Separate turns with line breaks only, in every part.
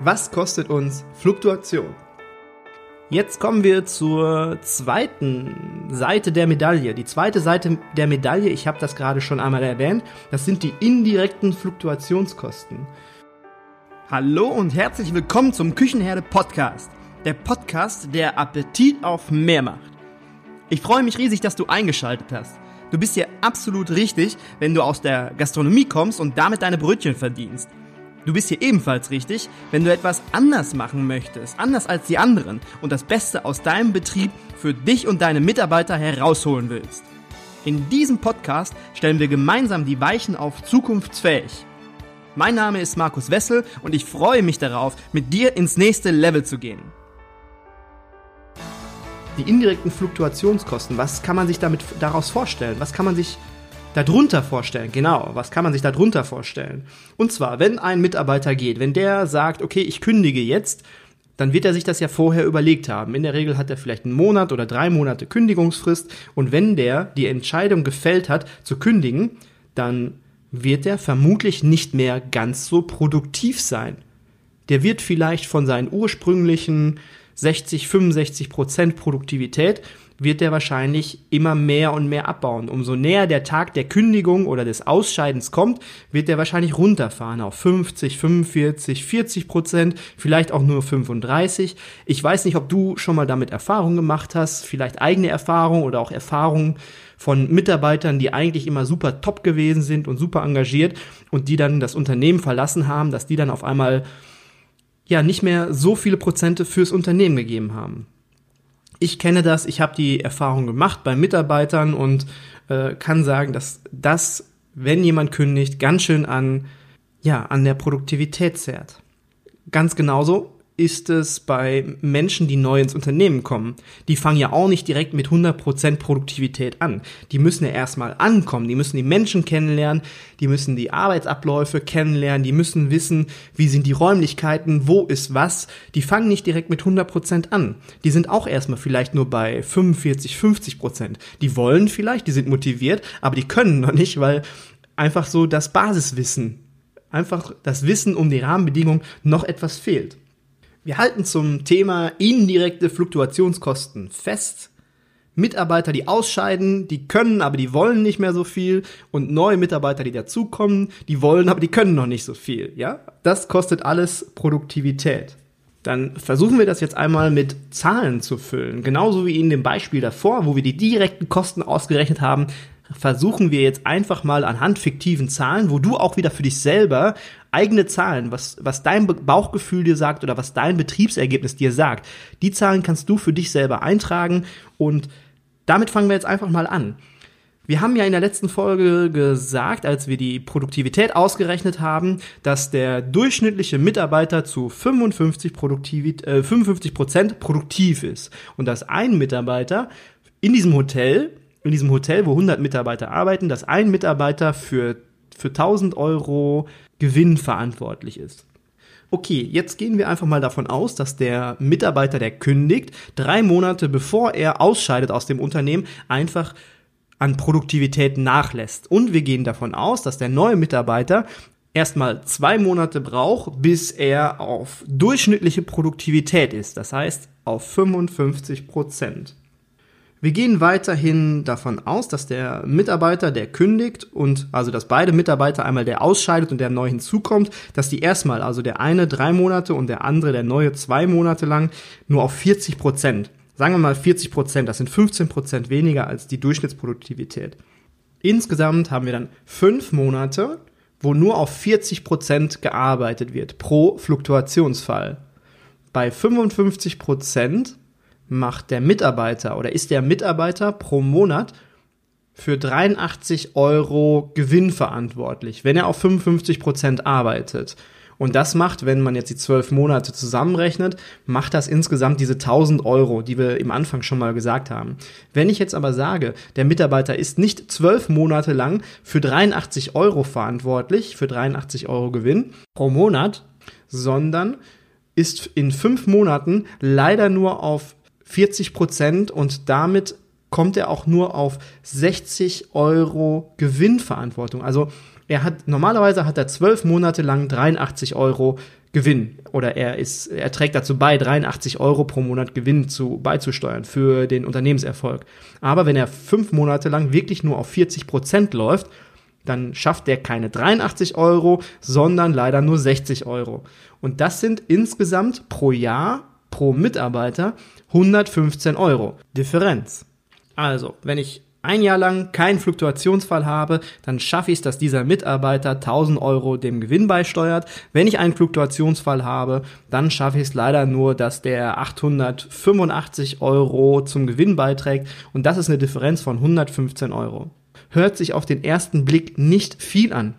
Was kostet uns Fluktuation? Jetzt kommen wir zur zweiten Seite der Medaille. Die zweite Seite der Medaille, ich habe das gerade schon einmal erwähnt, das sind die indirekten Fluktuationskosten. Hallo und herzlich willkommen zum Küchenherde Podcast. Der Podcast, der Appetit auf mehr macht. Ich freue mich riesig, dass du eingeschaltet hast. Du bist hier absolut richtig, wenn du aus der Gastronomie kommst und damit deine Brötchen verdienst. Du bist hier ebenfalls richtig, wenn du etwas anders machen möchtest, anders als die anderen und das Beste aus deinem Betrieb für dich und deine Mitarbeiter herausholen willst. In diesem Podcast stellen wir gemeinsam die Weichen auf zukunftsfähig. Mein Name ist Markus Wessel und ich freue mich darauf, mit dir ins nächste Level zu gehen. Die indirekten Fluktuationskosten, was kann man sich damit daraus vorstellen? Was kann man sich darunter vorstellen. Genau, was kann man sich darunter vorstellen? Und zwar, wenn ein Mitarbeiter geht, wenn der sagt, okay, ich kündige jetzt, dann wird er sich das ja vorher überlegt haben. In der Regel hat er vielleicht einen Monat oder drei Monate Kündigungsfrist und wenn der die Entscheidung gefällt hat zu kündigen, dann wird er vermutlich nicht mehr ganz so produktiv sein. Der wird vielleicht von seinen ursprünglichen 60, 65 Prozent Produktivität wird der wahrscheinlich immer mehr und mehr abbauen. Umso näher der Tag der Kündigung oder des Ausscheidens kommt, wird der wahrscheinlich runterfahren auf 50, 45, 40 Prozent, vielleicht auch nur 35. Ich weiß nicht, ob du schon mal damit Erfahrung gemacht hast, vielleicht eigene Erfahrung oder auch Erfahrungen von Mitarbeitern, die eigentlich immer super top gewesen sind und super engagiert und die dann das Unternehmen verlassen haben, dass die dann auf einmal ja nicht mehr so viele Prozente fürs Unternehmen gegeben haben ich kenne das, ich habe die Erfahrung gemacht bei Mitarbeitern und äh, kann sagen, dass das, wenn jemand kündigt, ganz schön an, ja, an der Produktivität zehrt. Ganz genauso ist es bei Menschen, die neu ins Unternehmen kommen. Die fangen ja auch nicht direkt mit 100% Produktivität an. Die müssen ja erstmal ankommen, die müssen die Menschen kennenlernen, die müssen die Arbeitsabläufe kennenlernen, die müssen wissen, wie sind die Räumlichkeiten, wo ist was. Die fangen nicht direkt mit 100% an. Die sind auch erstmal vielleicht nur bei 45, 50%. Die wollen vielleicht, die sind motiviert, aber die können noch nicht, weil einfach so das Basiswissen, einfach das Wissen um die Rahmenbedingungen noch etwas fehlt. Wir halten zum Thema indirekte Fluktuationskosten fest. Mitarbeiter, die ausscheiden, die können, aber die wollen nicht mehr so viel und neue Mitarbeiter, die dazukommen, die wollen, aber die können noch nicht so viel, ja? Das kostet alles Produktivität. Dann versuchen wir das jetzt einmal mit Zahlen zu füllen. Genauso wie in dem Beispiel davor, wo wir die direkten Kosten ausgerechnet haben, versuchen wir jetzt einfach mal anhand fiktiven Zahlen, wo du auch wieder für dich selber eigene Zahlen, was, was dein Bauchgefühl dir sagt oder was dein Betriebsergebnis dir sagt, die Zahlen kannst du für dich selber eintragen und damit fangen wir jetzt einfach mal an. Wir haben ja in der letzten Folge gesagt, als wir die Produktivität ausgerechnet haben, dass der durchschnittliche Mitarbeiter zu 55 Produktivit äh, 55 Prozent produktiv ist und dass ein Mitarbeiter in diesem Hotel in diesem Hotel, wo 100 Mitarbeiter arbeiten, dass ein Mitarbeiter für, für 1000 Euro Gewinn verantwortlich ist. Okay, jetzt gehen wir einfach mal davon aus, dass der Mitarbeiter, der kündigt, drei Monate bevor er ausscheidet aus dem Unternehmen, einfach an Produktivität nachlässt. Und wir gehen davon aus, dass der neue Mitarbeiter erstmal zwei Monate braucht, bis er auf durchschnittliche Produktivität ist. Das heißt auf 55 Prozent. Wir gehen weiterhin davon aus, dass der Mitarbeiter, der kündigt und also dass beide Mitarbeiter einmal der ausscheidet und der neu hinzukommt, dass die erstmal, also der eine drei Monate und der andere, der neue zwei Monate lang, nur auf 40 Prozent, sagen wir mal 40 Prozent, das sind 15 Prozent weniger als die Durchschnittsproduktivität. Insgesamt haben wir dann fünf Monate, wo nur auf 40 Prozent gearbeitet wird pro Fluktuationsfall. Bei 55 Prozent macht der Mitarbeiter oder ist der Mitarbeiter pro Monat für 83 Euro Gewinn verantwortlich, wenn er auf 55 Prozent arbeitet. Und das macht, wenn man jetzt die zwölf Monate zusammenrechnet, macht das insgesamt diese 1000 Euro, die wir im Anfang schon mal gesagt haben. Wenn ich jetzt aber sage, der Mitarbeiter ist nicht zwölf Monate lang für 83 Euro verantwortlich, für 83 Euro Gewinn pro Monat, sondern ist in fünf Monaten leider nur auf 40 Prozent und damit kommt er auch nur auf 60 Euro Gewinnverantwortung. Also Er hat, normalerweise hat er zwölf Monate lang 83 Euro Gewinn oder er ist, er trägt dazu bei, 83 Euro pro Monat Gewinn zu, beizusteuern für den Unternehmenserfolg. Aber wenn er fünf Monate lang wirklich nur auf 40 Prozent läuft, dann schafft er keine 83 Euro, sondern leider nur 60 Euro. Und das sind insgesamt pro Jahr, pro Mitarbeiter 115 Euro. Differenz. Also, wenn ich ein Jahr lang keinen Fluktuationsfall habe, dann schaffe ich es, dass dieser Mitarbeiter 1000 Euro dem Gewinn beisteuert. Wenn ich einen Fluktuationsfall habe, dann schaffe ich es leider nur, dass der 885 Euro zum Gewinn beiträgt und das ist eine Differenz von 115 Euro. Hört sich auf den ersten Blick nicht viel an.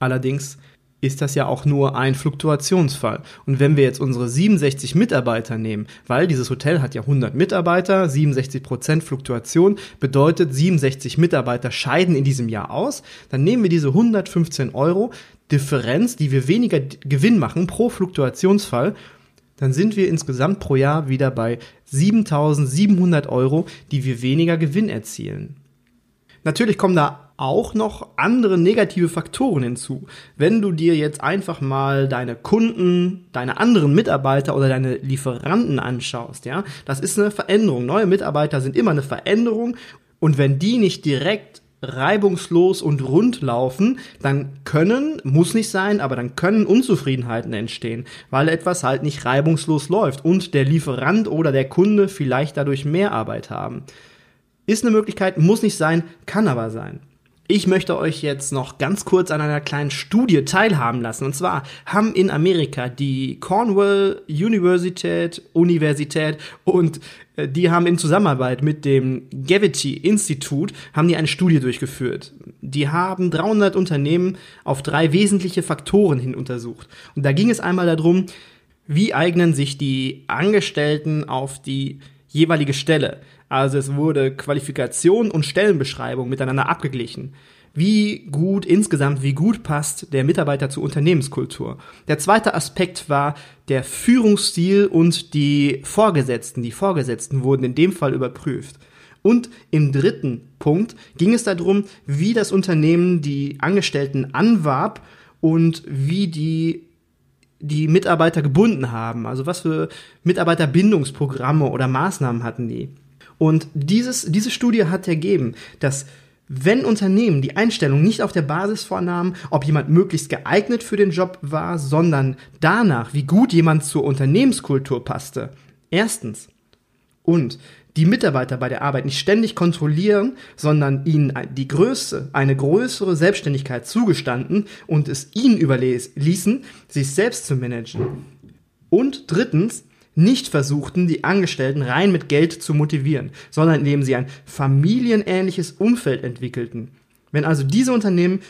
Allerdings ist das ja auch nur ein Fluktuationsfall. Und wenn wir jetzt unsere 67 Mitarbeiter nehmen, weil dieses Hotel hat ja 100 Mitarbeiter, 67 Prozent Fluktuation bedeutet 67 Mitarbeiter scheiden in diesem Jahr aus, dann nehmen wir diese 115 Euro Differenz, die wir weniger Gewinn machen pro Fluktuationsfall, dann sind wir insgesamt pro Jahr wieder bei 7700 Euro, die wir weniger Gewinn erzielen. Natürlich kommen da auch noch andere negative Faktoren hinzu. Wenn du dir jetzt einfach mal deine Kunden, deine anderen Mitarbeiter oder deine Lieferanten anschaust, ja, das ist eine Veränderung. Neue Mitarbeiter sind immer eine Veränderung und wenn die nicht direkt reibungslos und rund laufen, dann können, muss nicht sein, aber dann können Unzufriedenheiten entstehen, weil etwas halt nicht reibungslos läuft und der Lieferant oder der Kunde vielleicht dadurch mehr Arbeit haben. Ist eine Möglichkeit, muss nicht sein, kann aber sein. Ich möchte euch jetzt noch ganz kurz an einer kleinen Studie teilhaben lassen. Und zwar haben in Amerika die Cornwall Universität, Universität und äh, die haben in Zusammenarbeit mit dem Gavity Institute haben die eine Studie durchgeführt. Die haben 300 Unternehmen auf drei wesentliche Faktoren hin untersucht. Und da ging es einmal darum, wie eignen sich die Angestellten auf die jeweilige Stelle. Also es wurde Qualifikation und Stellenbeschreibung miteinander abgeglichen. Wie gut insgesamt, wie gut passt der Mitarbeiter zur Unternehmenskultur. Der zweite Aspekt war der Führungsstil und die Vorgesetzten. Die Vorgesetzten wurden in dem Fall überprüft. Und im dritten Punkt ging es darum, wie das Unternehmen die Angestellten anwarb und wie die die Mitarbeiter gebunden haben. Also was für Mitarbeiterbindungsprogramme oder Maßnahmen hatten die. Und dieses, diese Studie hat ergeben, dass wenn Unternehmen die Einstellung nicht auf der Basis vornahmen, ob jemand möglichst geeignet für den Job war, sondern danach, wie gut jemand zur Unternehmenskultur passte, erstens, und die Mitarbeiter bei der Arbeit nicht ständig kontrollieren, sondern ihnen die Größe, eine größere Selbstständigkeit zugestanden und es ihnen überließen, sich selbst zu managen. Und drittens, nicht versuchten, die Angestellten rein mit Geld zu motivieren, sondern indem sie ein familienähnliches Umfeld entwickelten. Wenn also diese Unternehmen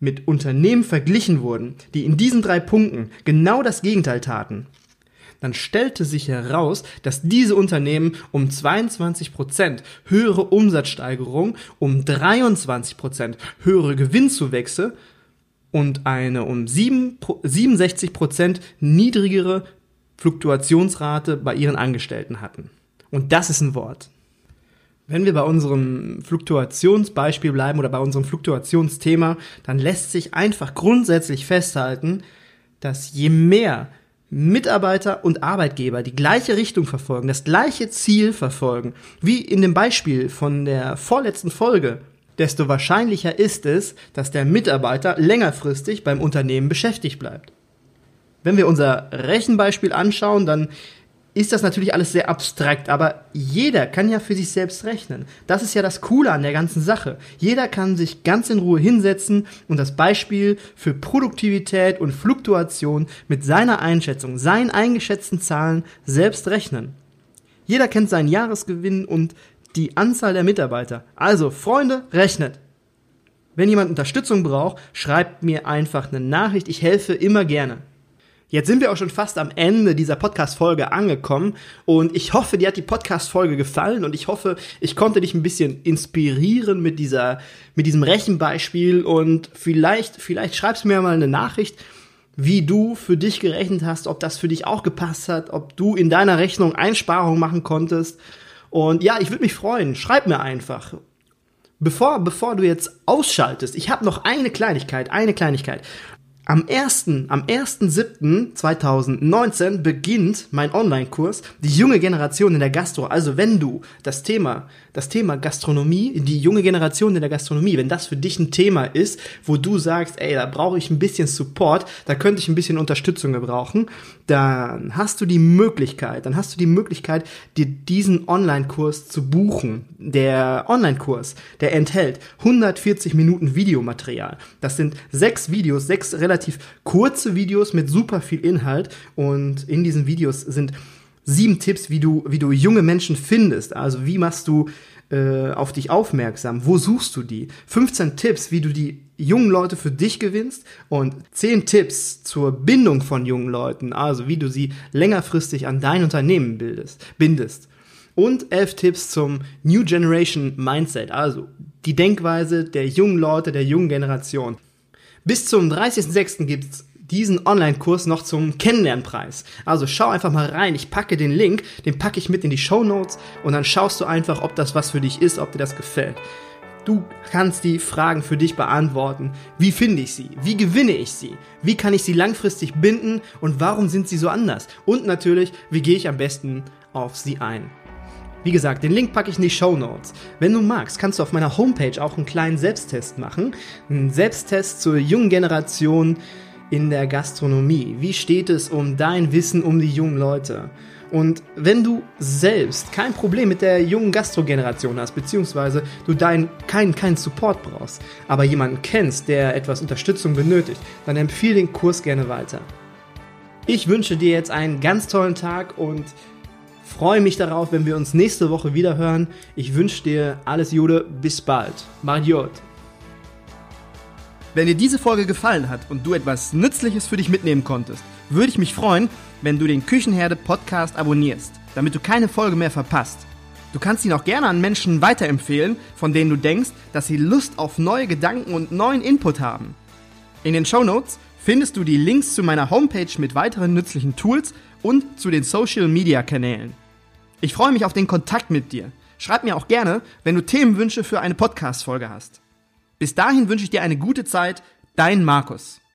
mit Unternehmen verglichen wurden, die in diesen drei Punkten genau das Gegenteil taten, dann stellte sich heraus, dass diese Unternehmen um 22 Prozent höhere Umsatzsteigerung, um 23 Prozent höhere Gewinnzuwächse und eine um 7, 67 Prozent niedrigere Fluktuationsrate bei ihren Angestellten hatten. Und das ist ein Wort. Wenn wir bei unserem Fluktuationsbeispiel bleiben oder bei unserem Fluktuationsthema, dann lässt sich einfach grundsätzlich festhalten, dass je mehr Mitarbeiter und Arbeitgeber die gleiche Richtung verfolgen, das gleiche Ziel verfolgen, wie in dem Beispiel von der vorletzten Folge, desto wahrscheinlicher ist es, dass der Mitarbeiter längerfristig beim Unternehmen beschäftigt bleibt. Wenn wir unser Rechenbeispiel anschauen, dann ist das natürlich alles sehr abstrakt, aber jeder kann ja für sich selbst rechnen. Das ist ja das Coole an der ganzen Sache. Jeder kann sich ganz in Ruhe hinsetzen und das Beispiel für Produktivität und Fluktuation mit seiner Einschätzung, seinen eingeschätzten Zahlen selbst rechnen. Jeder kennt seinen Jahresgewinn und die Anzahl der Mitarbeiter. Also, Freunde, rechnet. Wenn jemand Unterstützung braucht, schreibt mir einfach eine Nachricht. Ich helfe immer gerne. Jetzt sind wir auch schon fast am Ende dieser Podcast-Folge angekommen und ich hoffe, dir hat die Podcast-Folge gefallen und ich hoffe, ich konnte dich ein bisschen inspirieren mit dieser, mit diesem Rechenbeispiel und vielleicht, vielleicht schreibst du mir mal eine Nachricht, wie du für dich gerechnet hast, ob das für dich auch gepasst hat, ob du in deiner Rechnung Einsparungen machen konntest. Und ja, ich würde mich freuen. Schreib mir einfach. Bevor, bevor du jetzt ausschaltest, ich habe noch eine Kleinigkeit, eine Kleinigkeit. Am 1. am 1.7.2019 beginnt mein Online-Kurs, die junge Generation in der Gastro. Also wenn du das Thema, das Thema Gastronomie, die junge Generation in der Gastronomie, wenn das für dich ein Thema ist, wo du sagst, ey, da brauche ich ein bisschen Support, da könnte ich ein bisschen Unterstützung gebrauchen, dann hast du die Möglichkeit, dann hast du die Möglichkeit, dir diesen Online-Kurs zu buchen. Der Online-Kurs, der enthält 140 Minuten Videomaterial. Das sind sechs Videos, sechs relativ relativ kurze Videos mit super viel Inhalt und in diesen Videos sind sieben Tipps, wie du, wie du junge Menschen findest. Also wie machst du äh, auf dich aufmerksam? Wo suchst du die? 15 Tipps, wie du die jungen Leute für dich gewinnst und 10 Tipps zur Bindung von jungen Leuten, also wie du sie längerfristig an dein Unternehmen bildest, bindest. Und 11 Tipps zum New Generation Mindset, also die Denkweise der jungen Leute, der jungen Generation. Bis zum 30.06. gibt's diesen Online-Kurs noch zum Kennenlernpreis. Also schau einfach mal rein. Ich packe den Link, den packe ich mit in die Show Notes und dann schaust du einfach, ob das was für dich ist, ob dir das gefällt. Du kannst die Fragen für dich beantworten. Wie finde ich sie? Wie gewinne ich sie? Wie kann ich sie langfristig binden? Und warum sind sie so anders? Und natürlich, wie gehe ich am besten auf sie ein? Wie gesagt, den Link packe ich in die Show Notes. Wenn du magst, kannst du auf meiner Homepage auch einen kleinen Selbsttest machen. Einen Selbsttest zur jungen Generation in der Gastronomie. Wie steht es um dein Wissen um die jungen Leute? Und wenn du selbst kein Problem mit der jungen Gastrogeneration hast, beziehungsweise du deinen keinen, keinen Support brauchst, aber jemanden kennst, der etwas Unterstützung benötigt, dann empfehle den Kurs gerne weiter. Ich wünsche dir jetzt einen ganz tollen Tag und freue mich darauf, wenn wir uns nächste Woche wieder hören. Ich wünsche dir alles Jude, bis bald. Mariot.
Wenn dir diese Folge gefallen hat und du etwas Nützliches für dich mitnehmen konntest, würde ich mich freuen, wenn du den Küchenherde Podcast abonnierst, damit du keine Folge mehr verpasst. Du kannst ihn auch gerne an Menschen weiterempfehlen, von denen du denkst, dass sie Lust auf neue Gedanken und neuen Input haben. In den Show Notes findest du die Links zu meiner Homepage mit weiteren nützlichen Tools und zu den Social Media Kanälen. Ich freue mich auf den Kontakt mit dir. Schreib mir auch gerne, wenn du Themenwünsche für eine Podcast-Folge hast. Bis dahin wünsche ich dir eine gute Zeit. Dein Markus.